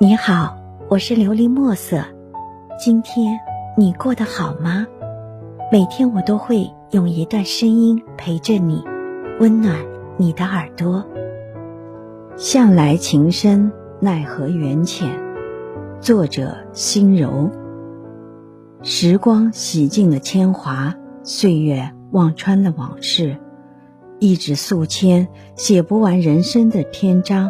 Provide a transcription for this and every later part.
你好，我是琉璃墨色。今天你过得好吗？每天我都会用一段声音陪着你，温暖你的耳朵。向来情深，奈何缘浅。作者：心柔。时光洗尽了铅华，岁月望穿了往事。一纸素笺，写不完人生的篇章；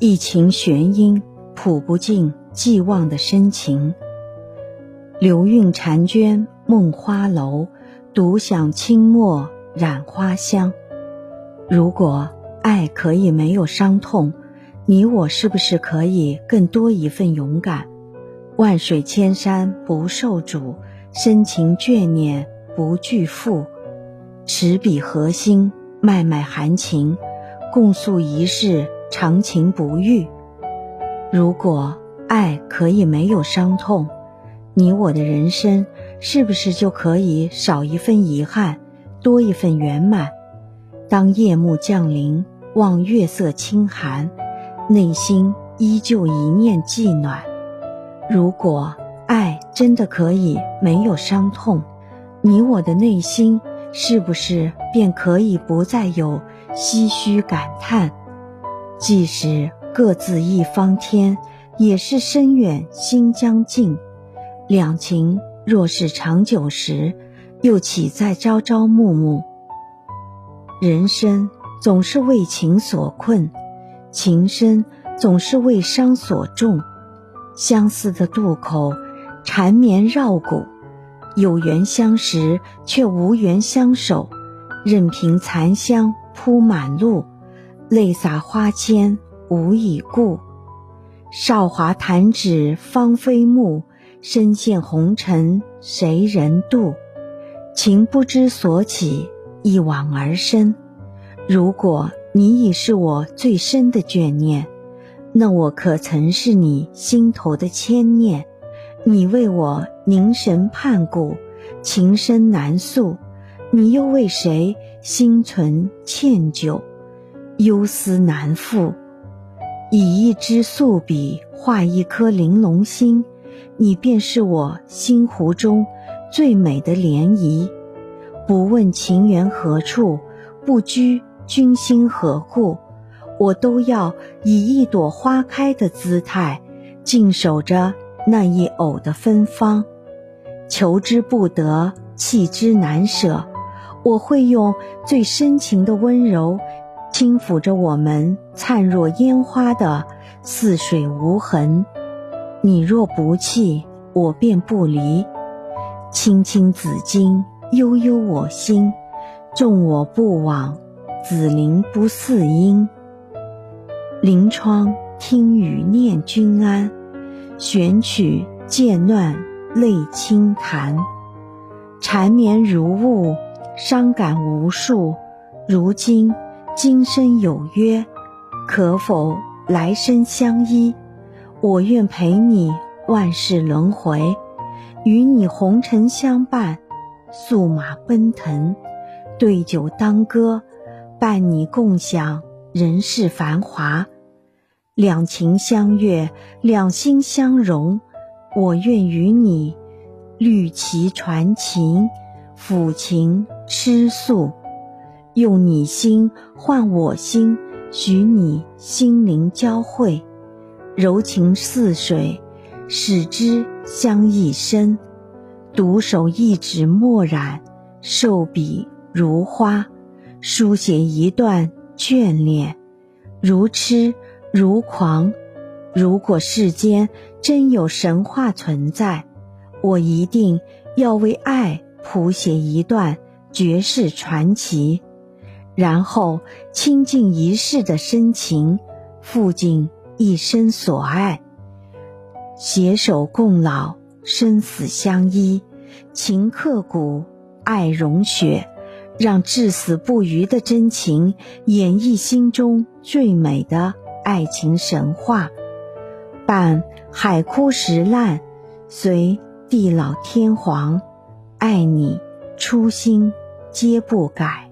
一情玄音。谱不尽寄望的深情，流韵婵娟梦花楼，独享清墨染花香。如果爱可以没有伤痛，你我是不是可以更多一份勇敢？万水千山不受阻，深情眷念不惧负。持笔核心，脉脉含情，共诉一世长情不渝。如果爱可以没有伤痛，你我的人生是不是就可以少一份遗憾，多一份圆满？当夜幕降临，望月色清寒，内心依旧一念既暖。如果爱真的可以没有伤痛，你我的内心是不是便可以不再有唏嘘感叹？即使。各自一方天，也是深远心将尽。两情若是长久时，又岂在朝朝暮暮？人生总是为情所困，情深总是为伤所重。相思的渡口，缠绵绕骨。有缘相识，却无缘相守，任凭残香铺满路，泪洒花间。无以故，韶华弹指芳菲暮，身陷红尘谁人渡？情不知所起，一往而深。如果你已是我最深的眷念，那我可曾是你心头的牵念？你为我凝神盼顾，情深难诉；你又为谁心存歉疚，忧思难复？以一支素笔画一颗玲珑心，你便是我心湖中最美的涟漪。不问情缘何处，不拘君心何故，我都要以一朵花开的姿态，静守着那一偶的芬芳。求之不得，弃之难舍，我会用最深情的温柔。轻抚着我们灿若烟花的似水无痕，你若不弃，我便不离。青青子衿，悠悠我心。纵我不往，子陵不嗣音。临窗听雨念君安，悬曲渐乱泪轻弹。缠绵如雾，伤感无数。如今。今生有约，可否来生相依？我愿陪你万世轮回，与你红尘相伴，素马奔腾，对酒当歌，伴你共享人世繁华。两情相悦，两心相融，我愿与你绿旗传情，抚琴痴诉。用你心换我心，许你心灵交汇，柔情似水，使之相依深。独守一纸墨染，受笔如花，书写一段眷恋，如痴如狂。如果世间真有神话存在，我一定要为爱谱写一段绝世传奇。然后倾尽一世的深情，付尽一生所爱，携手共老，生死相依，情刻骨，爱融雪，让至死不渝的真情演绎心中最美的爱情神话。伴海枯石烂，随地老天荒，爱你初心皆不改。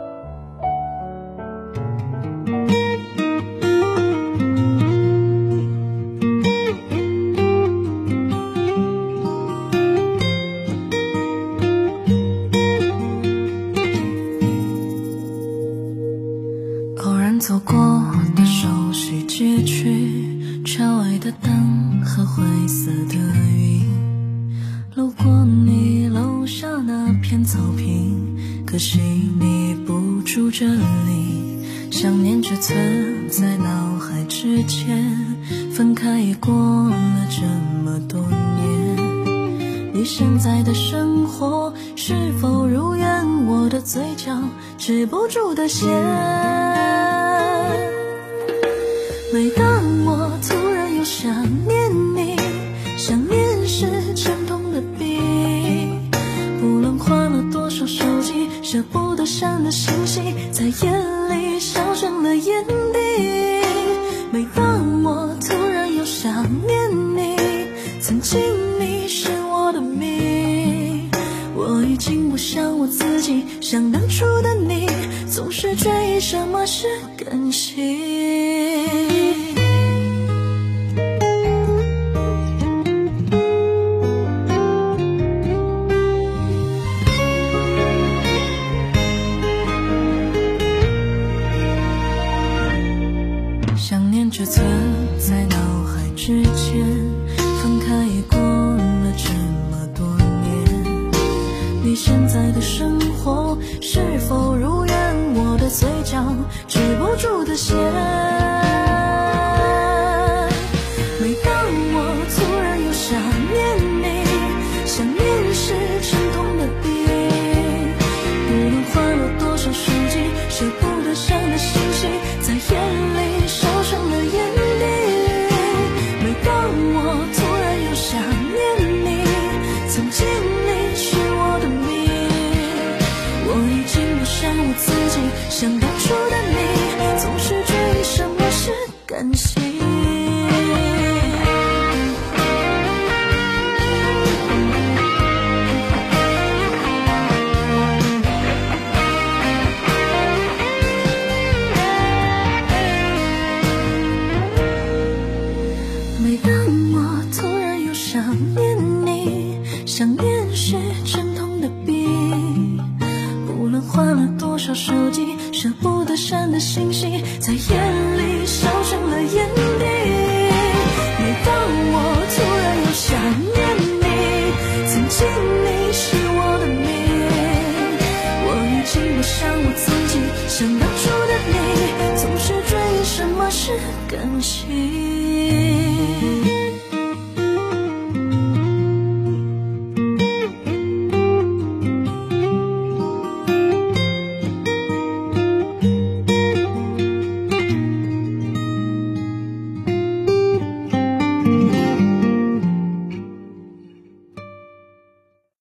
草坪，可惜你不住这里，想念只存在脑海之间，分开已过了这么多年，你现在的生活是否如愿？我的嘴角止不住的咸。每当上的星星，在夜里烧成了眼底。每当我突然又想念你，曾经你是我的命。我已经不像我自己，像当初的你，总是追忆什么是感情。只存在脑海之间，分开也过了这么多年。你现在的生活是否如愿？我的嘴角止不住的咸。你是我的命。我已经不像我曾经，像当初的你，总是追忆什么是感情。